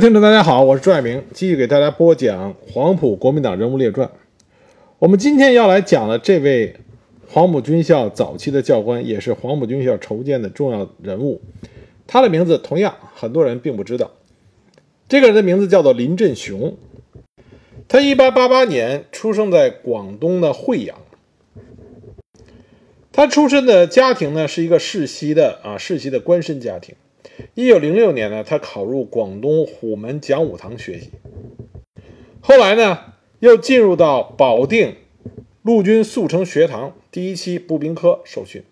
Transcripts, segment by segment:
听众大家好，我是朱爱明，继续给大家播讲黄埔国民党人物列传。我们今天要来讲的这位黄埔军校早期的教官，也是黄埔军校筹建的重要人物，他的名字同样很多人并不知道。这个人的名字叫做林振雄，他1888年出生在广东的惠阳。他出身的家庭呢是一个世袭的啊世袭的官绅家庭。一九零六年呢，他考入广东虎门讲武堂学习，后来呢，又进入到保定陆军速成学堂第一期步兵科受训。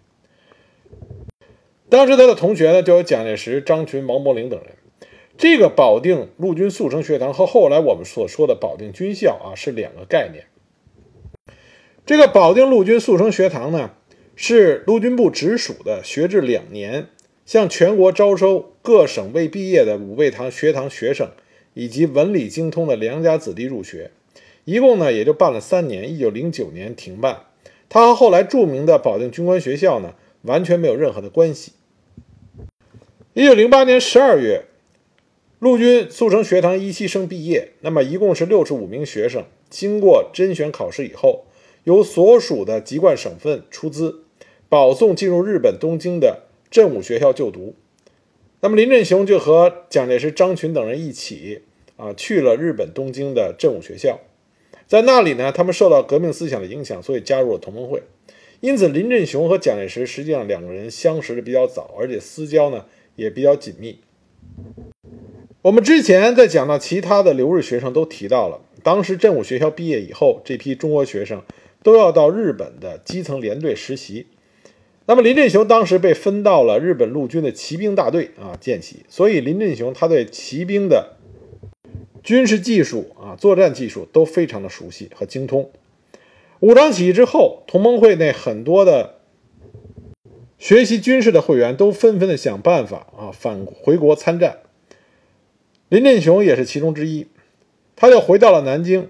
当时他的同学呢，就有蒋介石、张群、毛伯龄等人。这个保定陆军速成学堂和后来我们所说的保定军校啊，是两个概念。这个保定陆军速成学堂呢，是陆军部直属的学制两年。向全国招收各省未毕业的武备堂学堂学生，以及文理精通的良家子弟入学，一共呢也就办了三年。一九零九年停办。他和后来著名的保定军官学校呢完全没有任何的关系。一九零八年十二月，陆军速成学堂一期生毕业，那么一共是六十五名学生，经过甄选考试以后，由所属的籍贯省份出资保送进入日本东京的。振武学校就读，那么林振雄就和蒋介石、张群等人一起啊去了日本东京的振武学校，在那里呢，他们受到革命思想的影响，所以加入了同盟会。因此，林振雄和蒋介石实际上两个人相识的比较早，而且私交呢也比较紧密。我们之前在讲到其他的留日学生都提到了，当时振武学校毕业以后，这批中国学生都要到日本的基层连队实习。那么林振雄当时被分到了日本陆军的骑兵大队啊见习，所以林振雄他对骑兵的军事技术啊作战技术都非常的熟悉和精通。武昌起义之后，同盟会内很多的学习军事的会员都纷纷的想办法啊返回国参战，林振雄也是其中之一，他就回到了南京，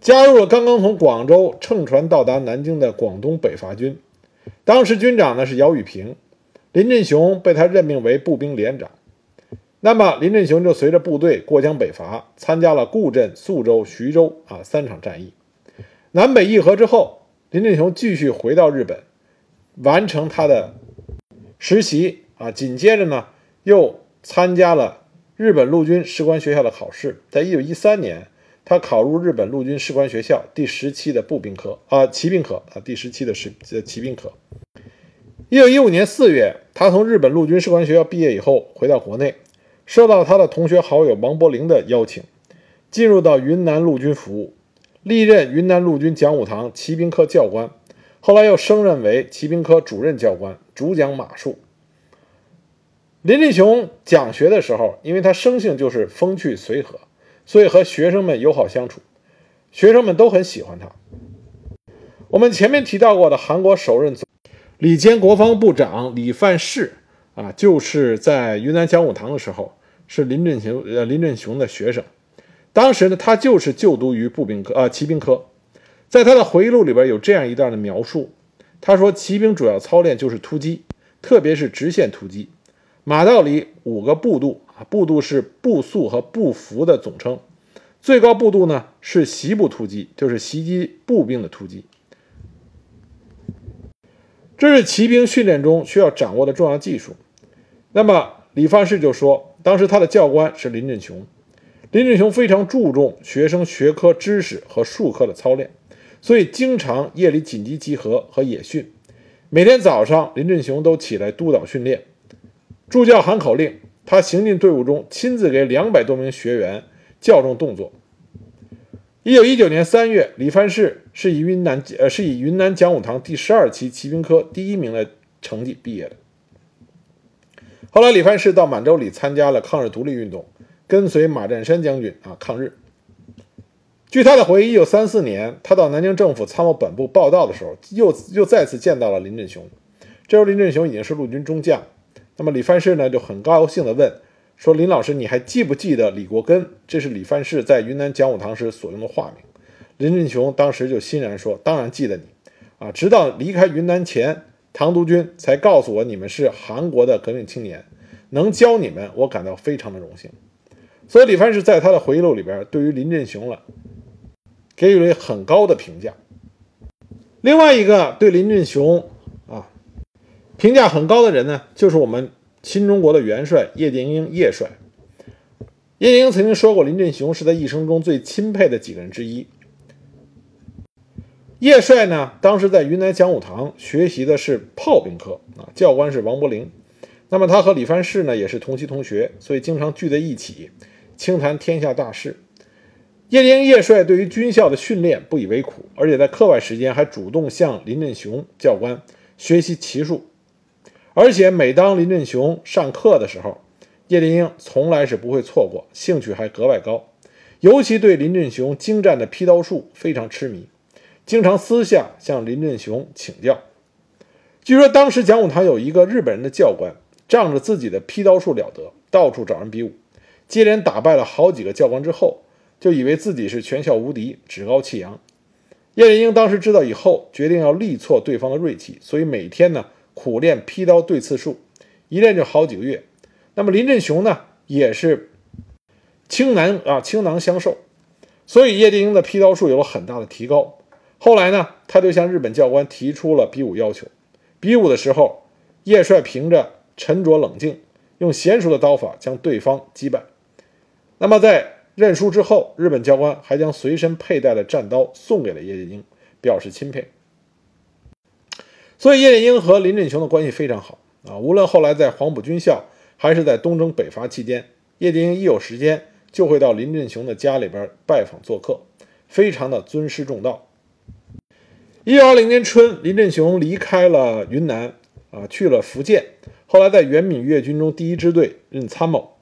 加入了刚刚从广州乘船到达南京的广东北伐军。当时军长呢是姚宇平，林振雄被他任命为步兵连长。那么林振雄就随着部队过江北伐，参加了固镇、宿州、徐州啊三场战役。南北议和之后，林振雄继续回到日本，完成他的实习啊。紧接着呢，又参加了日本陆军士官学校的考试。在一九一三年，他考入日本陆军士官学校第十期的步兵科啊骑兵科啊第十期的士呃骑兵科。一九一五年四月，他从日本陆军士官学校毕业以后，回到国内，受到他的同学好友王伯龄的邀请，进入到云南陆军服务，历任云南陆军讲武堂骑兵科教官，后来又升任为骑兵科主任教官，主讲马术。林立雄讲学的时候，因为他生性就是风趣随和，所以和学生们友好相处，学生们都很喜欢他。我们前面提到过的韩国首任总。理兼国防部长李范世啊，就是在云南讲武堂的时候，是林振雄呃林振雄的学生。当时呢，他就是就读于步兵科啊骑兵科。在他的回忆录里边有这样一段的描述，他说：“骑兵主要操练就是突击，特别是直线突击。马道里五个步度啊，步度是步速和步幅的总称。最高步度呢是袭步突击，就是袭击步兵的突击。”这是骑兵训练中需要掌握的重要技术。那么李范世就说，当时他的教官是林振雄，林振雄非常注重学生学科知识和术科的操练，所以经常夜里紧急集合和野训。每天早上，林振雄都起来督导训练，助教喊口令，他行进队伍中，亲自给两百多名学员校正动作。一九一九年三月，李范世是以云南呃是以云南讲武堂第十二期骑兵科第一名的成绩毕业的。后来，李范世到满洲里参加了抗日独立运动，跟随马占山将军啊抗日。据他的回忆，一九三四年，他到南京政府参谋本部报道的时候，又又再次见到了林振雄。这时候，林振雄已经是陆军中将。那么，李范世呢就很高兴地问。说林老师，你还记不记得李国根？这是李范世在云南讲武堂时所用的化名。林振雄当时就欣然说：“当然记得你啊！直到离开云南前，唐督军才告诉我你们是韩国的革命青年。能教你们，我感到非常的荣幸。所以李范士在他的回忆录里边，对于林振雄了给予了很高的评价。另外一个对林振雄评价很高的人呢，就是我们新中国的元帅叶剑英叶帅。叶剑英曾经说过，林振雄是他一生中最钦佩的几个人之一。叶帅呢，当时在云南讲武堂学习的是炮兵科啊，教官是王伯龄。那么他和李藩士呢也是同期同学，所以经常聚在一起，倾谈天下大事。叶剑英叶帅对于军校的训练不以为苦，而且在课外时间还主动向林振雄教官学习骑术。而且每当林振雄上课的时候，叶剑英从来是不会错过，兴趣还格外高，尤其对林振雄精湛的劈刀术非常痴迷。经常私下向林振雄请教。据说当时讲武堂有一个日本人的教官，仗着自己的劈刀术了得，到处找人比武，接连打败了好几个教官之后，就以为自己是全校无敌，趾高气扬。叶剑英当时知道以后，决定要力挫对方的锐气，所以每天呢苦练劈刀对刺术，一练就好几个月。那么林振雄呢也是倾囊啊倾囊相授，所以叶剑英的劈刀术有了很大的提高。后来呢，他就向日本教官提出了比武要求。比武的时候，叶帅凭着沉着冷静，用娴熟的刀法将对方击败。那么在认输之后，日本教官还将随身佩戴的战刀送给了叶剑英，表示钦佩。所以叶剑英和林振雄的关系非常好啊。无论后来在黄埔军校，还是在东征北伐期间，叶剑英一有时间就会到林振雄的家里边拜访做客，非常的尊师重道。一九二零年春，林振雄离开了云南，啊，去了福建。后来在原闽粤军中第一支队任参谋。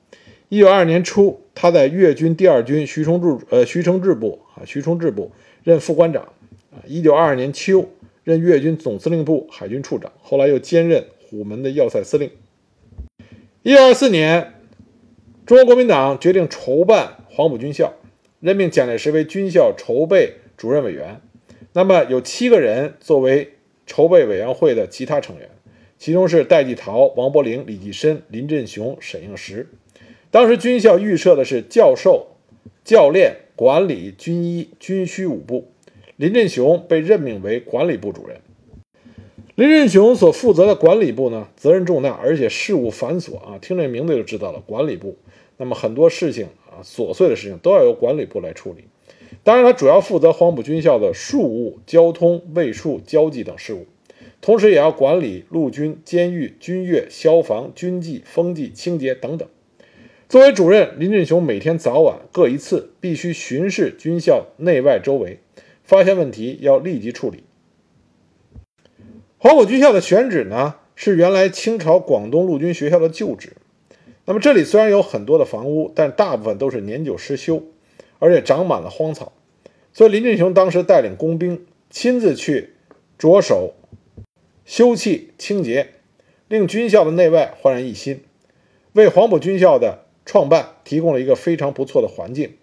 一九二二年初，他在粤军第二军徐崇柱呃徐承志部啊徐崇志部任副官长。啊，一九二二年秋，任粤军总司令部海军处长。后来又兼任虎门的要塞司令。一九二四年，中国国民党决定筹办黄埔军校，任命蒋介石为军校筹备主任委员。那么有七个人作为筹备委员会的其他成员，其中是戴季陶、王伯龄、李济深、林振雄、沈应时。当时军校预设的是教授、教练、管理、军医、军需五部，林振雄被任命为管理部主任。林振雄所负责的管理部呢，责任重大，而且事务繁琐啊，听这名字就知道了，管理部。那么很多事情啊，琐碎的事情都要由管理部来处理。当然，他主要负责黄埔军校的庶务、交通、卫戍、交际等事务，同时也要管理陆军、监狱、军乐、消防、军纪、风纪、清洁等等。作为主任，林振雄每天早晚各一次，必须巡视军校内外周围，发现问题要立即处理。黄埔军校的选址呢，是原来清朝广东陆军学校的旧址。那么这里虽然有很多的房屋，但大部分都是年久失修。而且长满了荒草，所以林振雄当时带领工兵亲自去着手修葺清洁，令军校的内外焕然一新，为黄埔军校的创办提供了一个非常不错的环境。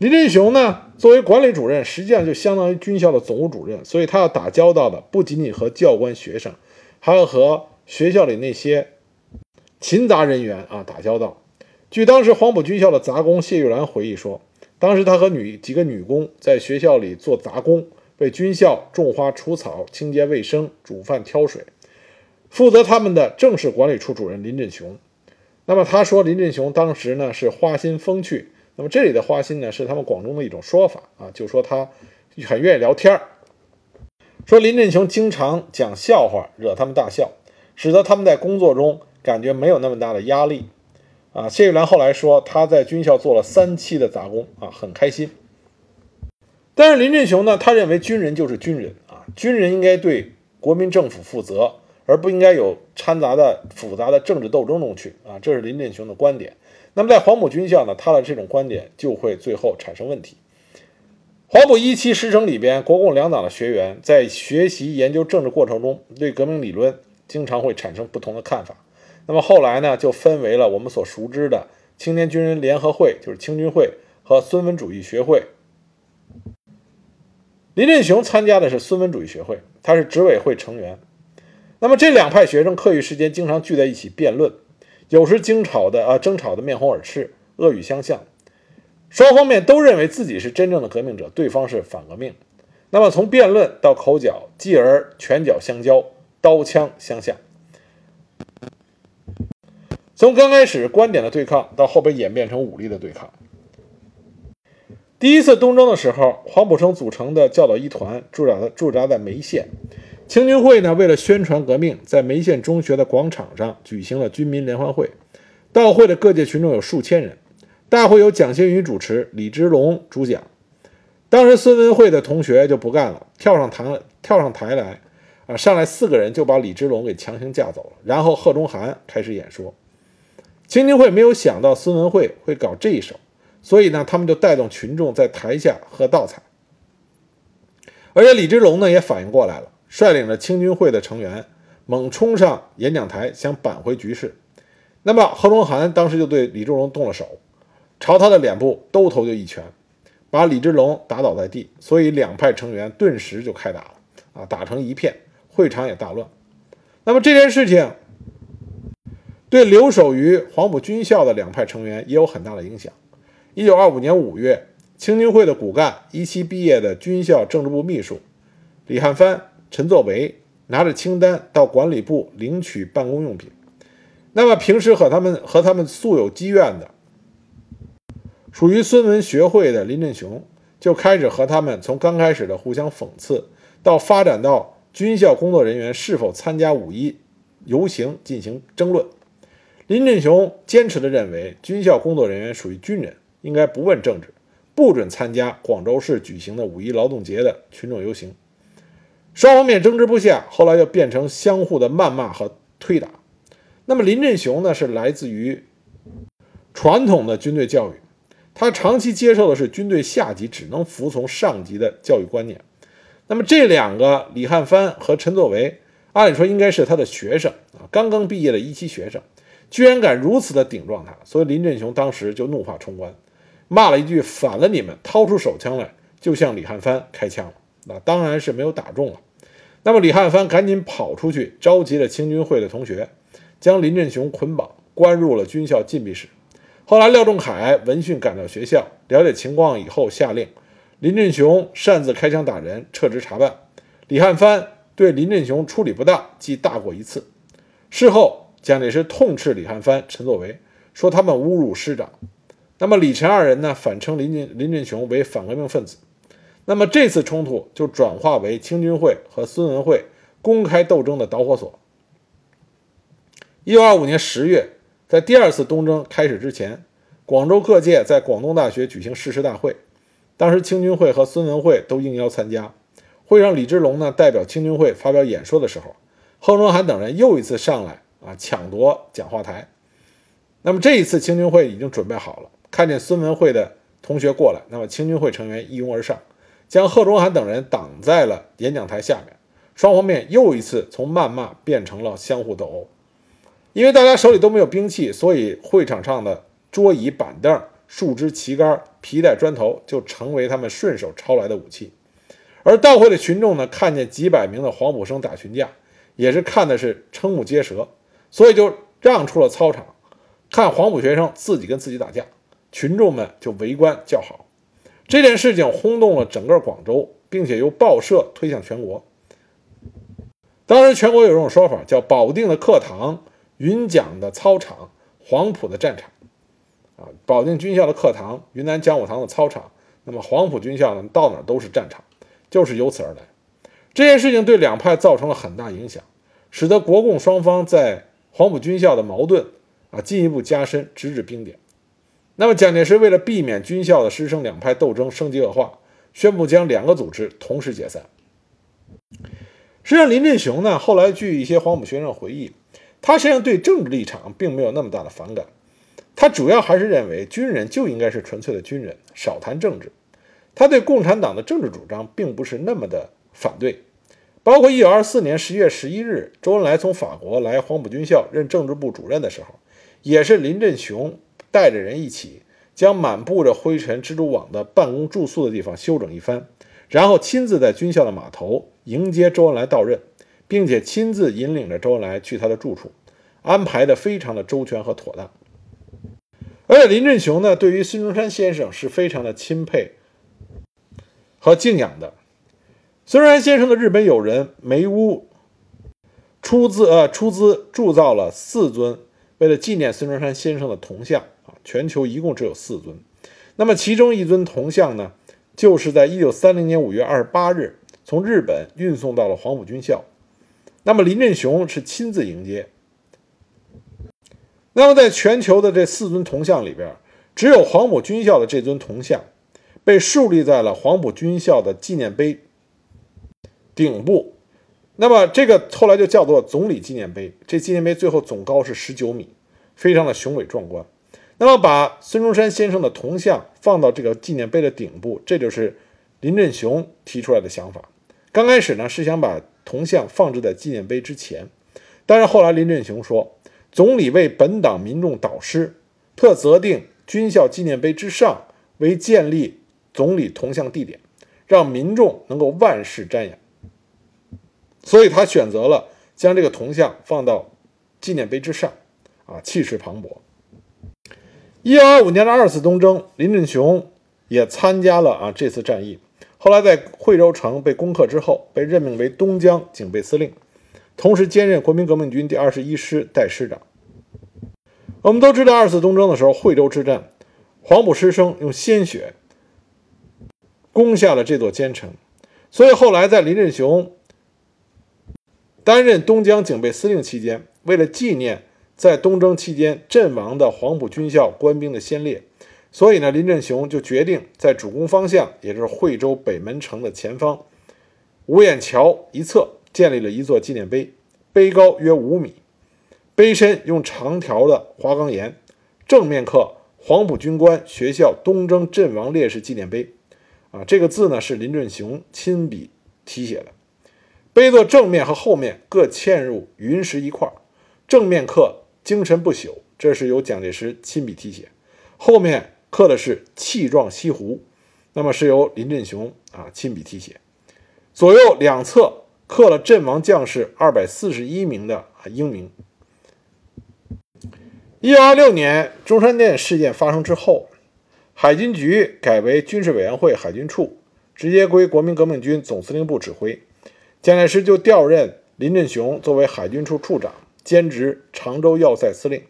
林振雄呢，作为管理主任，实际上就相当于军校的总务主任，所以他要打交道的不仅仅和教官、学生，还要和学校里那些勤杂人员啊打交道。据当时黄埔军校的杂工谢玉兰回忆说，当时他和女几个女工在学校里做杂工，为军校种花、除草、清洁卫生、煮饭、挑水。负责他们的正是管理处主任林振雄。那么他说，林振雄当时呢是花心风趣。那么这里的花心呢，是他们广东的一种说法啊，就说他很愿意聊天儿。说林振雄经常讲笑话，惹他们大笑，使得他们在工作中感觉没有那么大的压力。啊，谢玉兰后来说，他在军校做了三期的杂工啊，很开心。但是林振雄呢，他认为军人就是军人啊，军人应该对国民政府负责，而不应该有掺杂的复杂的政治斗争中去啊，这是林振雄的观点。那么在黄埔军校呢，他的这种观点就会最后产生问题。黄埔一期师生里边，国共两党的学员在学习研究政治过程中，对革命理论经常会产生不同的看法。那么后来呢，就分为了我们所熟知的青年军人联合会，就是青军会和孙文主义学会。林振雄参加的是孙文主义学会，他是执委会成员。那么这两派学生课余时间经常聚在一起辩论，有时争吵的啊争吵的面红耳赤，恶语相向，双方面都认为自己是真正的革命者，对方是反革命。那么从辩论到口角，继而拳脚相交，刀枪相向。从刚开始观点的对抗，到后边演变成武力的对抗。第一次东征的时候，黄埔生组成的教导一团驻扎在驻扎在梅县。青军会呢，为了宣传革命，在梅县中学的广场上举行了军民联欢会。到会的各界群众有数千人。大会由蒋先云主持，李之龙主讲。当时孙文慧的同学就不干了，跳上台跳上台来，啊，上来四个人就把李之龙给强行架走了。然后贺中涵开始演说。青年会没有想到孙文慧会搞这一手，所以呢，他们就带动群众在台下喝倒彩。而且李之龙呢也反应过来了，率领着青军会的成员猛冲上演讲台，想扳回局势。那么贺龙涵当时就对李志龙动了手，朝他的脸部兜头就一拳，把李之龙打倒在地。所以两派成员顿时就开打了，啊，打成一片，会场也大乱。那么这件事情。对留守于黄埔军校的两派成员也有很大的影响。一九二五年五月，青军会的骨干一期毕业的军校政治部秘书李汉藩、陈作维拿着清单到管理部领取办公用品。那么平时和他们和他们素有积怨的，属于孙文学会的林振雄就开始和他们从刚开始的互相讽刺，到发展到军校工作人员是否参加五一游行进行争论。林振雄坚持地认为，军校工作人员属于军人，应该不问政治，不准参加广州市举行的五一劳动节的群众游行。双方面争执不下，后来就变成相互的谩骂和推打。那么林振雄呢，是来自于传统的军队教育，他长期接受的是军队下级只能服从上级的教育观念。那么这两个李汉藩和陈作维，按理说应该是他的学生啊，刚刚毕业的一期学生。居然敢如此的顶撞他，所以林振雄当时就怒发冲冠，骂了一句“反了你们”，掏出手枪来就向李汉藩开枪了。那当然是没有打中了。那么李汉藩赶紧跑出去，召集了清军会的同学，将林振雄捆绑，关入了军校禁闭室。后来廖仲恺闻讯赶到学校，了解情况以后，下令林振雄擅自开枪打人，撤职查办。李汉藩对林振雄处理不当，记大过一次。事后。蒋介石痛斥李汉藩、陈作维，说他们侮辱师长。那么李陈二人呢，反称林振林振雄为反革命分子。那么这次冲突就转化为清军会和孙文会公开斗争的导火索。一九二五年十月，在第二次东征开始之前，广州各界在广东大学举行誓师大会，当时清军会和孙文会都应邀参加。会上，李之龙呢代表清军会发表演说的时候，贺中涵等人又一次上来。啊！抢夺讲话台。那么这一次青军会已经准备好了，看见孙文慧的同学过来，那么青军会成员一拥而上，将贺中涵等人挡在了演讲台下面。双方面又一次从谩骂变成了相互斗殴。因为大家手里都没有兵器，所以会场上的桌椅板凳、树枝、旗杆、皮带、砖头就成为他们顺手抄来的武器。而到会的群众呢，看见几百名的黄埔生打群架，也是看的是瞠目结舌。所以就让出了操场，看黄埔学生自己跟自己打架，群众们就围观叫好。这件事情轰动了整个广州，并且由报社推向全国。当时全国有这种说法，叫保定的课堂、云讲的操场、黄埔的战场。啊，保定军校的课堂、云南讲武堂的操场，那么黄埔军校呢，到哪都是战场，就是由此而来。这件事情对两派造成了很大影响，使得国共双方在黄埔军校的矛盾啊进一步加深，直至冰点。那么蒋介石为了避免军校的师生两派斗争升级恶化，宣布将两个组织同时解散。实际上，林振雄呢，后来据一些黄埔学生回忆，他实际上对政治立场并没有那么大的反感，他主要还是认为军人就应该是纯粹的军人，少谈政治。他对共产党的政治主张并不是那么的反对。包括一九二四年十一月十一日，周恩来从法国来黄埔军校任政治部主任的时候，也是林振雄带着人一起将满布着灰尘蜘蛛网的办公住宿的地方修整一番，然后亲自在军校的码头迎接周恩来到任，并且亲自引领着周恩来去他的住处，安排的非常的周全和妥当。而且林振雄呢，对于孙中山先生是非常的钦佩和敬仰的。孙中山先生的日本友人梅屋出资呃出资铸造了四尊，为了纪念孙中山先生的铜像，全球一共只有四尊。那么其中一尊铜像呢，就是在一九三零年五月二十八日从日本运送到了黄埔军校。那么林振雄是亲自迎接。那么，在全球的这四尊铜像里边，只有黄埔军校的这尊铜像被竖立在了黄埔军校的纪念碑顶部。那么，这个后来就叫做总理纪念碑。这纪念碑最后总高是十九米，非常的雄伟壮观。那么，把孙中山先生的铜像放到这个纪念碑的顶部，这就是林振雄提出来的想法。刚开始呢，是想把铜像放置在纪念碑之前，但是后来林振雄说。总理为本党民众导师，特责定军校纪念碑之上为建立总理铜像地点，让民众能够万世瞻仰。所以他选择了将这个铜像放到纪念碑之上，啊，气势磅礴。一九二五年的二次东征，林振雄也参加了啊这次战役。后来在惠州城被攻克之后，被任命为东江警备司令。同时兼任国民革命军第二十一师代师长。我们都知道，二次东征的时候，惠州之战，黄埔师生用鲜血攻下了这座坚城。所以后来在林振雄担任东江警备司令期间，为了纪念在东征期间阵亡的黄埔军校官兵的先烈，所以呢，林振雄就决定在主攻方向，也就是惠州北门城的前方五眼桥一侧。建立了一座纪念碑，碑高约五米，碑身用长条的花岗岩，正面刻“黄埔军官学校东征阵亡烈士纪念碑”。啊，这个字呢是林振雄亲笔题写的。碑座正面和后面各嵌入云石一块，正面刻“精神不朽”，这是由蒋介石亲笔题写；后面刻的是“气壮西湖”，那么是由林振雄啊亲笔题写。左右两侧。刻了阵亡将士二百四十一名的英名。一九二六年中山舰事件发生之后，海军局改为军事委员会海军处，直接归国民革命军总司令部指挥。蒋介石就调任林振雄作为海军处处长，兼职常州要塞司令。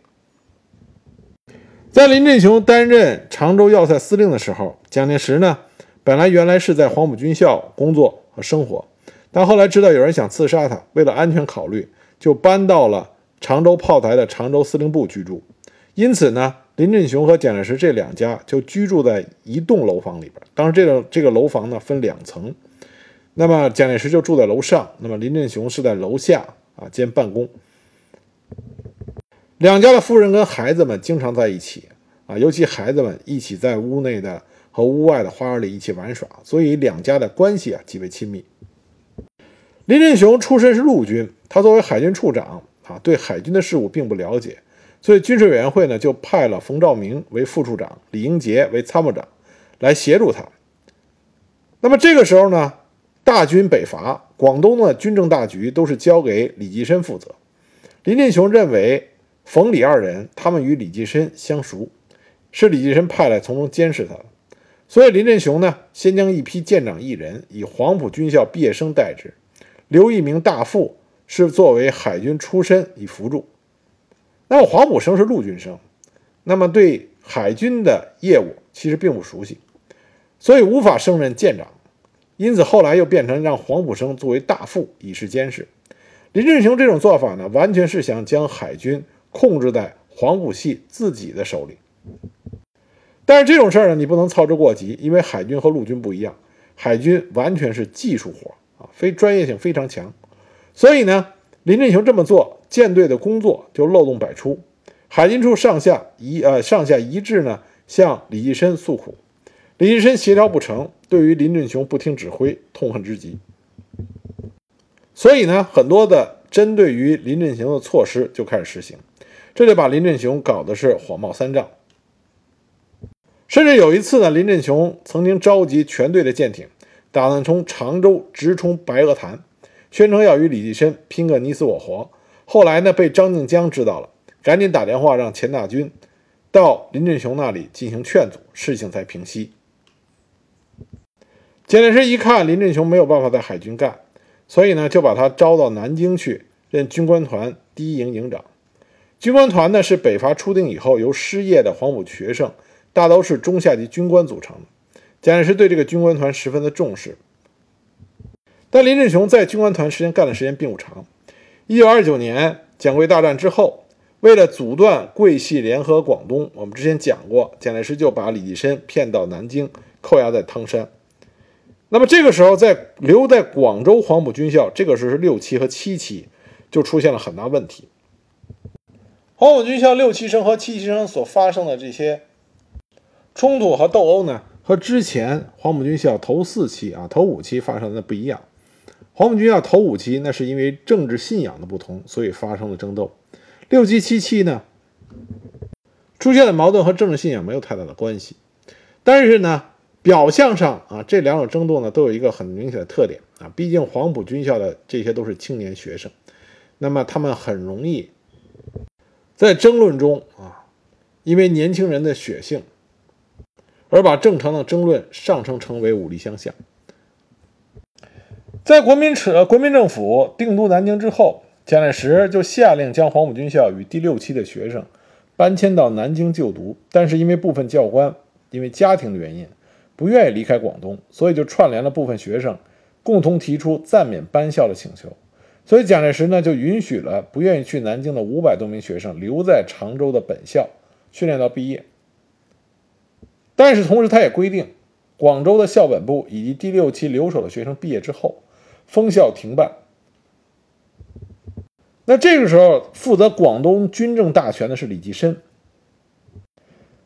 在林振雄担任常州要塞司令的时候，蒋介石呢，本来原来是在黄埔军校工作和生活。但后来知道有人想刺杀他，为了安全考虑，就搬到了常州炮台的常州司令部居住。因此呢，林振雄和蒋介石这两家就居住在一栋楼房里边。当时这个这个楼房呢分两层，那么蒋介石就住在楼上，那么林振雄是在楼下啊兼办公。两家的夫人跟孩子们经常在一起啊，尤其孩子们一起在屋内的和屋外的花园里一起玩耍，所以两家的关系啊极为亲密。林振雄出身是陆军，他作为海军处长啊，对海军的事务并不了解，所以军事委员会呢就派了冯兆明为副处长，李英杰为参谋长来协助他。那么这个时候呢，大军北伐，广东的军政大局都是交给李济深负责。林振雄认为冯李二人他们与李济深相熟，是李济深派来从中监视他的，所以林振雄呢先将一批舰长一人以黄埔军校毕业生代之。留一名大副是作为海军出身以辅助，那么黄埔生是陆军生，那么对海军的业务其实并不熟悉，所以无法胜任舰长，因此后来又变成让黄埔生作为大副以示监视。林振雄这种做法呢，完全是想将海军控制在黄埔系自己的手里。但是这种事儿呢，你不能操之过急，因为海军和陆军不一样，海军完全是技术活。啊，非专业性非常强，所以呢，林振雄这么做，舰队的工作就漏洞百出。海军处上下一呃上下一致呢，向李济深诉苦，李济深协调不成，对于林振雄不听指挥，痛恨之极。所以呢，很多的针对于林振雄的措施就开始实行，这就把林振雄搞得是火冒三丈。甚至有一次呢，林振雄曾经召集全队的舰艇。打算从常州直冲白鹅潭，宣称要与李济深拼个你死我活。后来呢，被张静江知道了，赶紧打电话让钱大钧到林振雄那里进行劝阻，事情才平息。蒋介石一看林振雄没有办法在海军干，所以呢，就把他招到南京去任军官团第一营营长。军官团呢是北伐初定以后由失业的黄埔学生，大都是中下级军官组成的。蒋介石对这个军官团十分的重视，但林振雄在军官团时间干的时间并不长。一九二九年蒋桂大战之后，为了阻断桂系联合广东，我们之前讲过，蒋介石就把李济深骗到南京，扣押在汤山。那么这个时候，在留在广州黄埔军校，这个时候是六期和七期，就出现了很大问题。黄埔军校六期生和七期生所发生的这些冲突和斗殴呢，和之前黄埔军校头四期啊、头五期发生的不一样。黄埔军校头五期那是因为政治信仰的不同，所以发生了争斗。六期、七期呢，出现的矛盾和政治信仰没有太大的关系，但是呢。表象上啊，这两种争斗呢都有一个很明显的特点啊，毕竟黄埔军校的这些都是青年学生，那么他们很容易在争论中啊，因为年轻人的血性，而把正常的争论上升成为武力相向。在国民呃国民政府定都南京之后，蒋介石就下令将黄埔军校与第六期的学生搬迁到南京就读，但是因为部分教官因为家庭的原因。不愿意离开广东，所以就串联了部分学生，共同提出暂免搬校的请求。所以蒋介石呢就允许了不愿意去南京的五百多名学生留在常州的本校训练到毕业。但是同时他也规定，广州的校本部以及第六期留守的学生毕业之后，封校停办。那这个时候负责广东军政大权的是李济深。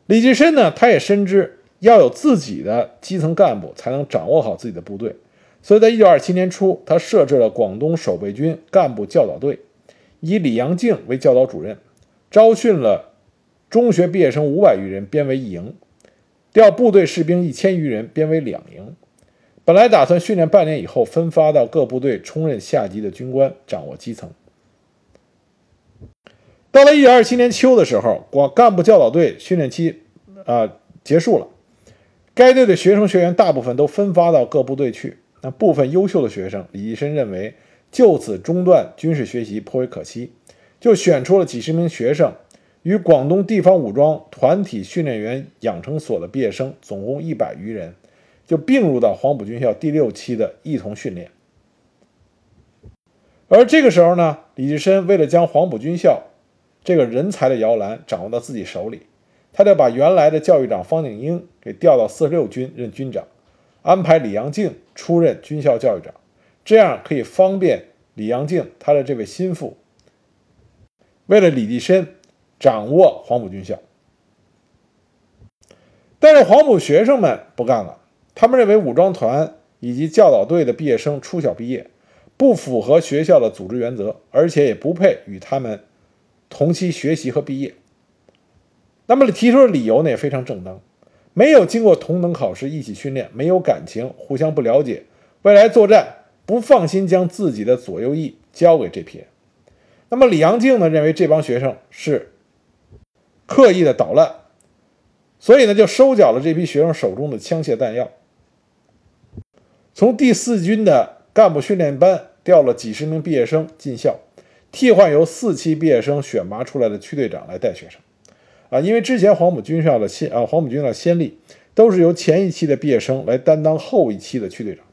李济深呢，他也深知。要有自己的基层干部，才能掌握好自己的部队。所以在一九二七年初，他设置了广东守备军干部教导队，以李阳敬为教导主任，招训了中学毕业生五百余人，编为一营，调部队士兵一千余人，编为两营。本来打算训练半年以后，分发到各部队充任下级的军官，掌握基层。到了一九二七年秋的时候，广干部教导队训练期啊结束了。该队的学生学员大部分都分发到各部队去。那部分优秀的学生，李济深认为就此中断军事学习颇为可惜，就选出了几十名学生，与广东地方武装团体训练员养成所的毕业生，总共一百余人，就并入到黄埔军校第六期的一同训练。而这个时候呢，李济深为了将黄埔军校这个人才的摇篮掌握到自己手里。他就把原来的教育长方景英给调到四十六军任军长，安排李阳敬出任军校教育长，这样可以方便李阳敬他的这位心腹。为了李济深掌握黄埔军校，但是黄埔学生们不干了，他们认为武装团以及教导队的毕业生初小毕业，不符合学校的组织原则，而且也不配与他们同期学习和毕业。那么提出的理由呢也非常正当，没有经过同等考试一起训练，没有感情，互相不了解，未来作战不放心将自己的左右翼交给这批人。那么李阳敬呢认为这帮学生是刻意的捣乱，所以呢就收缴了这批学生手中的枪械弹药，从第四军的干部训练班调了几十名毕业生进校，替换由四期毕业生选拔出来的区队长来带学生。啊，因为之前黄埔军校的先啊，黄埔军校的先例都是由前一期的毕业生来担当后一期的区队长，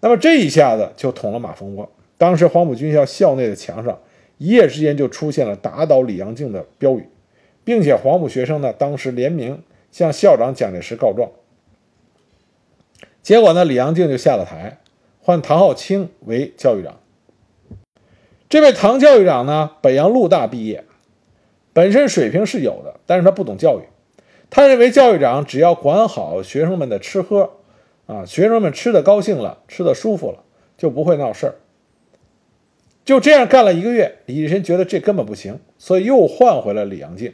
那么这一下子就捅了马蜂窝。当时黄埔军校校内的墙上一夜之间就出现了打倒李阳敬的标语，并且黄埔学生呢当时联名向校长蒋介石告状。结果呢，李阳敬就下了台，换唐浩清为教育长。这位唐教育长呢，北洋陆大毕业。本身水平是有的，但是他不懂教育。他认为教育长只要管好学生们的吃喝，啊，学生们吃的高兴了，吃的舒服了，就不会闹事儿。就这样干了一个月，李济深觉得这根本不行，所以又换回了李阳敬。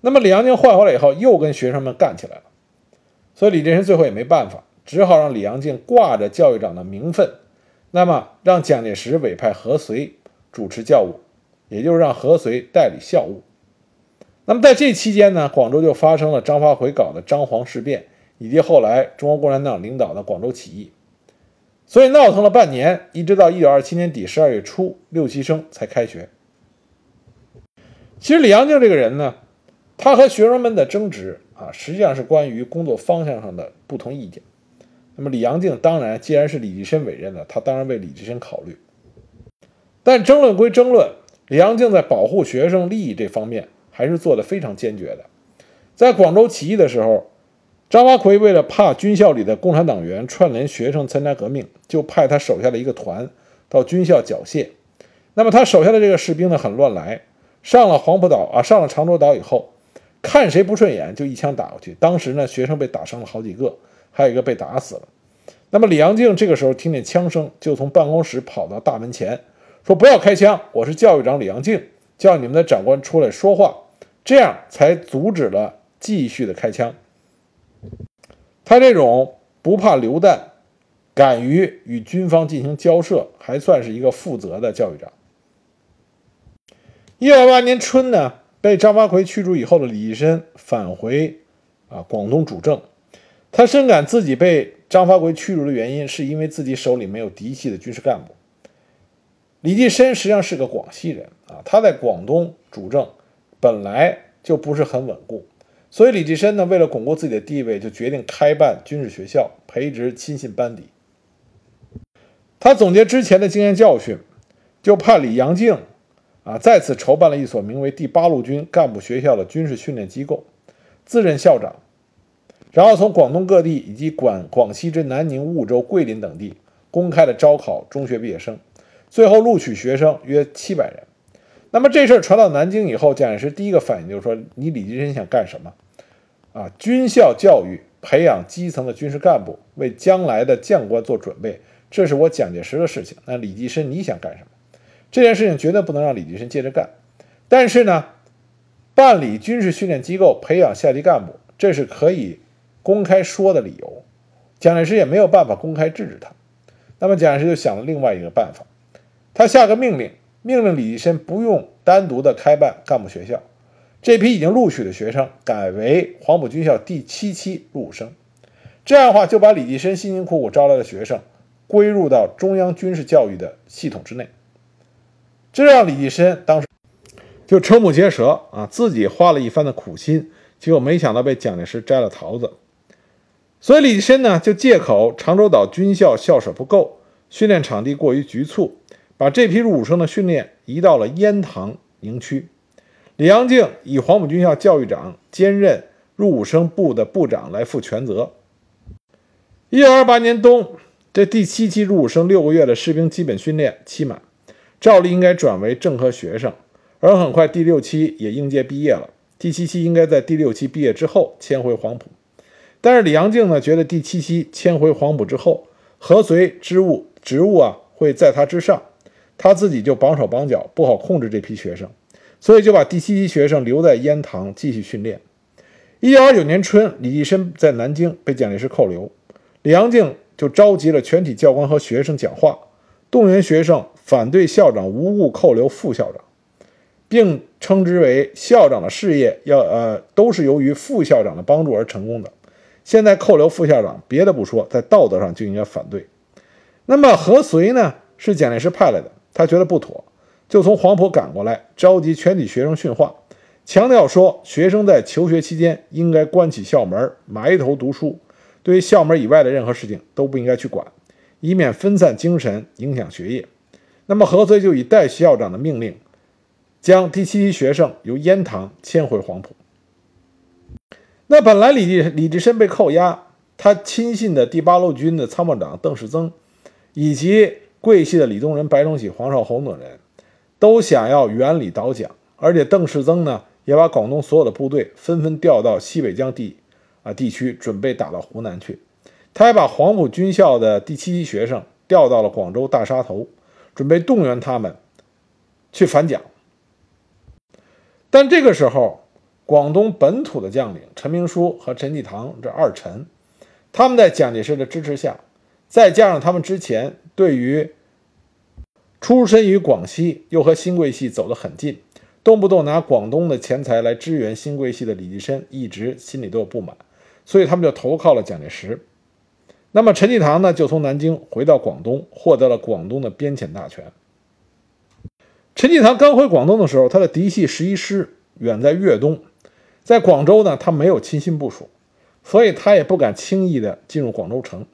那么李阳敬换回来以后，又跟学生们干起来了。所以李济深最后也没办法，只好让李阳敬挂着教育长的名分，那么让蒋介石委派何遂主持教务，也就是让何遂代理校务。那么在这期间呢，广州就发生了张发奎搞的张黄事变，以及后来中国共产党领导的广州起义。所以闹腾了半年，一直到一九二七年底十二月初，六七生才开学。其实李阳静这个人呢，他和学生们的争执啊，实际上是关于工作方向上的不同意见。那么李阳静当然，既然是李济深委任的，他当然为李济深考虑。但争论归争论，李阳静在保护学生利益这方面还是做得非常坚决的。在广州起义的时候。张发奎为了怕军校里的共产党员串联学生参加革命，就派他手下的一个团到军校缴械。那么他手下的这个士兵呢，很乱来，上了黄埔岛啊，上了长洲岛以后，看谁不顺眼就一枪打过去。当时呢，学生被打伤了好几个，还有一个被打死了。那么李阳静这个时候听见枪声，就从办公室跑到大门前，说：“不要开枪，我是教育长李阳静，叫你们的长官出来说话。”这样才阻止了继续的开枪。他这种不怕流弹、敢于与军方进行交涉，还算是一个负责的教育长。一九二八年春呢，被张发奎驱逐以后的李济深返回啊广东主政。他深感自己被张发奎驱逐的原因，是因为自己手里没有嫡系的军事干部。李济深实际上是个广西人啊，他在广东主政本来就不是很稳固。所以李济深呢，为了巩固自己的地位，就决定开办军事学校，培植亲信班底。他总结之前的经验教训，就派李阳敬啊再次筹办了一所名为第八路军干部学校的军事训练机构，自任校长，然后从广东各地以及广广西之南宁、梧州、桂林等地公开的招考中学毕业生，最后录取学生约七百人。那么这事儿传到南京以后，蒋介石第一个反应就是说：“你李济深想干什么？啊，军校教育，培养基层的军事干部，为将来的将官做准备，这是我蒋介石的事情。那李济深你想干什么？这件事情绝对不能让李济深接着干。但是呢，办理军事训练机构，培养下级干部，这是可以公开说的理由。蒋介石也没有办法公开制止他。那么蒋介石就想了另外一个办法，他下个命令。”命令李济深不用单独的开办干部学校，这批已经录取的学生改为黄埔军校第七期入伍生。这样的话，就把李济深辛辛苦苦招来的学生归入到中央军事教育的系统之内。这让李济深当时就瞠目结舌啊，自己花了一番的苦心，结果没想到被蒋介石摘了桃子。所以李济深呢，就借口长洲岛军校校舍不够，训练场地过于局促。把这批入伍生的训练移到了烟塘营区，李阳静以黄埔军校教育长兼任入伍生部的部长来负全责。一九二八年冬，这第七期入伍生六个月的士兵基本训练期满，照例应该转为正科学生，而很快第六期也应届毕业了。第七期应该在第六期毕业之后迁回黄埔，但是李阳静呢，觉得第七期迁回黄埔之后，何遂职务职务啊会在他之上。他自己就绑手绑脚，不好控制这批学生，所以就把第七期学生留在烟塘继续训练。一九二九年春，李济深在南京被蒋介石扣留，李阳静就召集了全体教官和学生讲话，动员学生反对校长无故扣留副校长，并称之为校长的事业要呃都是由于副校长的帮助而成功的。现在扣留副校长，别的不说，在道德上就应该反对。那么何遂呢？是蒋介石派来的。他觉得不妥，就从黄埔赶过来，召集全体学生训话，强调说，学生在求学期间应该关起校门，埋头读书，对于校门以外的任何事情都不应该去管，以免分散精神，影响学业。那么何遂就以代校长的命令，将第七期学生由烟塘迁回黄埔。那本来李济李济深被扣押，他亲信的第八路军的参谋长邓世增，以及。桂系的李宗仁、白崇禧、黄绍竑等人都想要原理倒蒋，而且邓世增呢也把广东所有的部队纷纷调到西北江地啊地区，准备打到湖南去。他还把黄埔军校的第七期学生调到了广州大沙头，准备动员他们去反蒋。但这个时候，广东本土的将领陈明书和陈济棠这二陈，他们在蒋介石的支持下。再加上他们之前对于出身于广西，又和新贵系走得很近，动不动拿广东的钱财来支援新贵系的李济深，一直心里都有不满，所以他们就投靠了蒋介石。那么陈济棠呢，就从南京回到广东，获得了广东的边遣大权。陈济棠刚回广东的时候，他的嫡系十一师远在粤东，在广州呢，他没有亲信部署，所以他也不敢轻易的进入广州城。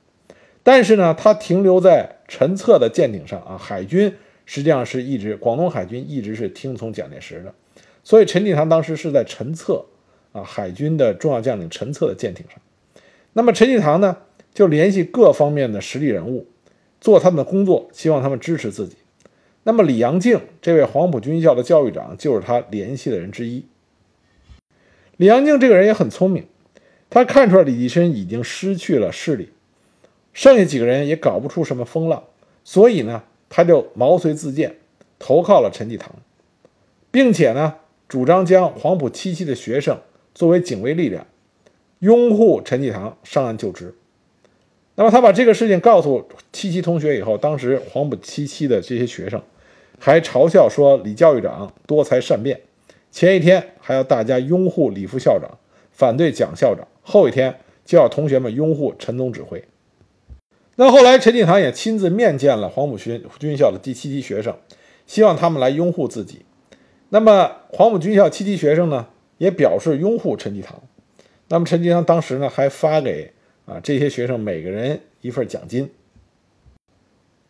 但是呢，他停留在陈策的舰艇上啊，海军实际上是一直广东海军一直是听从蒋介石的，所以陈济棠当时是在陈策啊海军的重要将领陈策的舰艇上。那么陈济棠呢？就联系各方面的实力人物，做他们的工作，希望他们支持自己。那么李阳敬这位黄埔军校的教育长就是他联系的人之一。李阳敬这个人也很聪明，他看出来李济深已经失去了势力，剩下几个人也搞不出什么风浪，所以呢，他就毛遂自荐，投靠了陈济棠，并且呢，主张将黄埔七期的学生作为警卫力量，拥护陈济棠上岸就职。那么他把这个事情告诉七七同学以后，当时黄埔七期的这些学生还嘲笑说李教育长多才善变。前一天还要大家拥护李副校长，反对蒋校长；后一天就要同学们拥护陈总指挥。那后来陈济棠也亲自面见了黄埔军军校的第七期学生，希望他们来拥护自己。那么黄埔军校七期学生呢，也表示拥护陈济棠。那么陈济棠当时呢，还发给。啊，这些学生每个人一份奖金。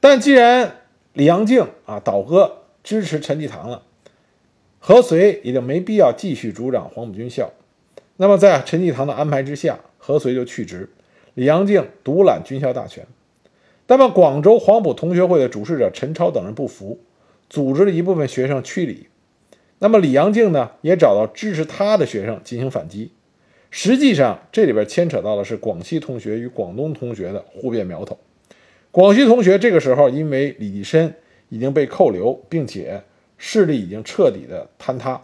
但既然李阳敬啊倒戈支持陈济棠了，何遂也就没必要继续主掌黄埔军校。那么在陈济棠的安排之下，何遂就去职，李阳敬独揽军校大权。那么广州黄埔同学会的主事者陈超等人不服，组织了一部分学生驱离。那么李阳敬呢，也找到支持他的学生进行反击。实际上，这里边牵扯到的是广西同学与广东同学的互变苗头。广西同学这个时候因为李济深已经被扣留，并且势力已经彻底的坍塌，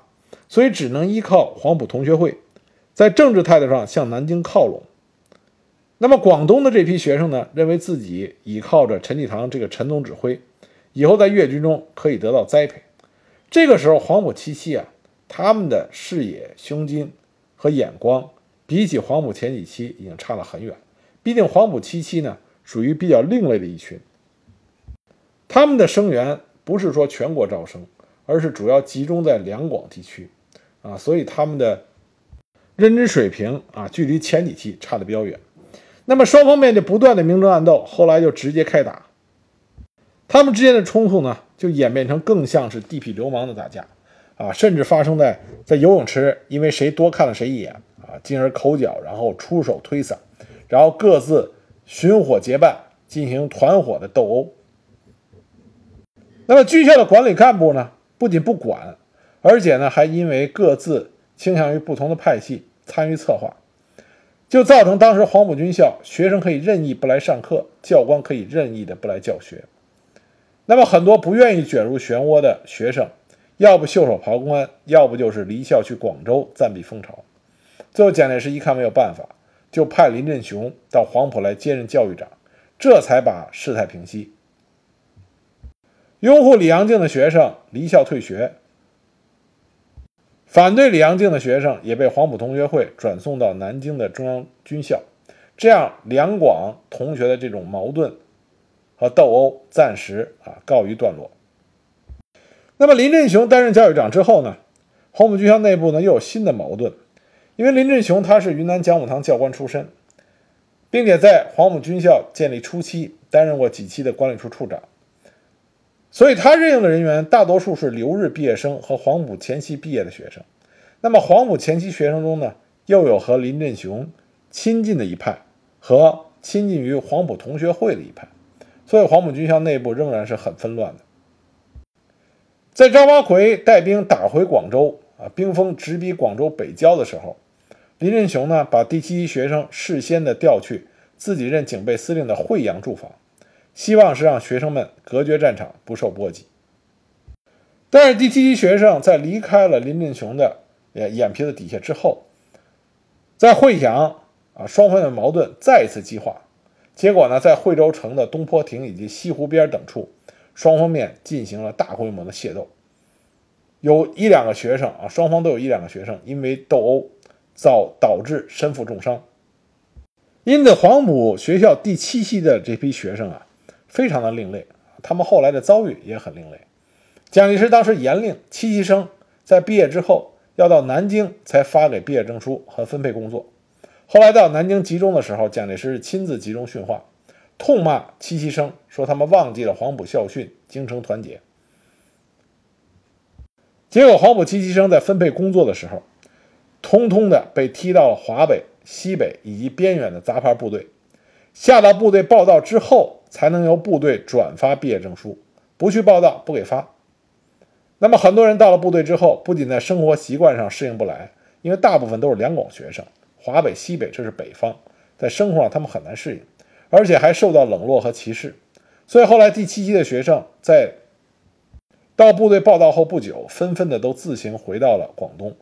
所以只能依靠黄埔同学会，在政治态度上向南京靠拢。那么广东的这批学生呢，认为自己依靠着陈济棠这个陈总指挥，以后在粤军中可以得到栽培。这个时候，黄埔七期啊，他们的视野、胸襟和眼光。比起黄埔前几期已经差了很远，毕竟黄埔七期呢属于比较另类的一群，他们的生源不是说全国招生，而是主要集中在两广地区，啊，所以他们的认知水平啊距离前几期差的比较远。那么双方面就不断的明争暗斗，后来就直接开打，他们之间的冲突呢就演变成更像是地痞流氓的打架，啊，甚至发生在在游泳池，因为谁多看了谁一眼。啊，进而口角，然后出手推搡，然后各自寻伙结伴，进行团伙的斗殴。那么军校的管理干部呢，不仅不管，而且呢，还因为各自倾向于不同的派系，参与策划，就造成当时黄埔军校学生可以任意不来上课，教官可以任意的不来教学。那么很多不愿意卷入漩涡的学生，要不袖手旁观，要不就是离校去广州暂避风潮。最后，蒋介石一看没有办法，就派林振雄到黄埔来接任教育长，这才把事态平息。拥护李阳敬的学生离校退学，反对李阳敬的学生也被黄埔同学会转送到南京的中央军校，这样两广同学的这种矛盾和斗殴暂时啊告一段落。那么林振雄担任教育长之后呢，黄埔军校内部呢又有新的矛盾。因为林振雄他是云南讲武堂教官出身，并且在黄埔军校建立初期担任过几期的管理处处长，所以他任用的人员大多数是留日毕业生和黄埔前期毕业的学生。那么黄埔前期学生中呢，又有和林振雄亲近的一派，和亲近于黄埔同学会的一派，所以黄埔军校内部仍然是很纷乱的。在张发奎带兵打回广州啊，兵锋直逼广州北郊的时候。林振雄呢，把第七期学生事先的调去自己任警备司令的惠阳驻防，希望是让学生们隔绝战场，不受波及。但是第七期学生在离开了林振雄的眼眼皮子底下之后，在惠阳啊，双方的矛盾再一次激化。结果呢，在惠州城的东坡亭以及西湖边等处，双方面进行了大规模的械斗，有一两个学生啊，双方都有一两个学生因为斗殴遭导致身负重伤。因此，黄埔学校第七期的这批学生啊，非常的另类，他们后来的遭遇也很另类。蒋介石当时严令七七生在毕业之后要到南京才发给毕业证书和分配工作。后来到南京集中的时候，蒋介石亲自集中训话，痛骂七七生，说他们忘记了黄埔校训“精诚团结”。结果，黄埔七期生在分配工作的时候，通通的被踢到了华北。西北以及边远的杂牌部队，下到部队报道之后，才能由部队转发毕业证书。不去报道，不给发。那么很多人到了部队之后，不仅在生活习惯上适应不来，因为大部分都是两广学生，华北、西北这是北方，在生活上他们很难适应，而且还受到冷落和歧视。所以后来第七期的学生在到部队报道后不久，纷纷的都自行回到了广东。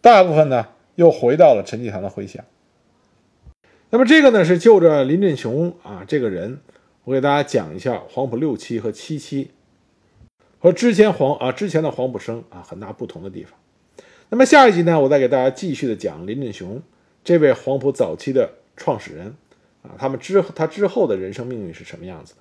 大部分呢。又回到了陈济棠的麾下。那么这个呢，是就着林振雄啊这个人，我给大家讲一下黄埔六期和七期和之前黄啊之前的黄埔生啊很大不同的地方。那么下一集呢，我再给大家继续的讲林振雄这位黄埔早期的创始人啊，他们之他之后的人生命运是什么样子的。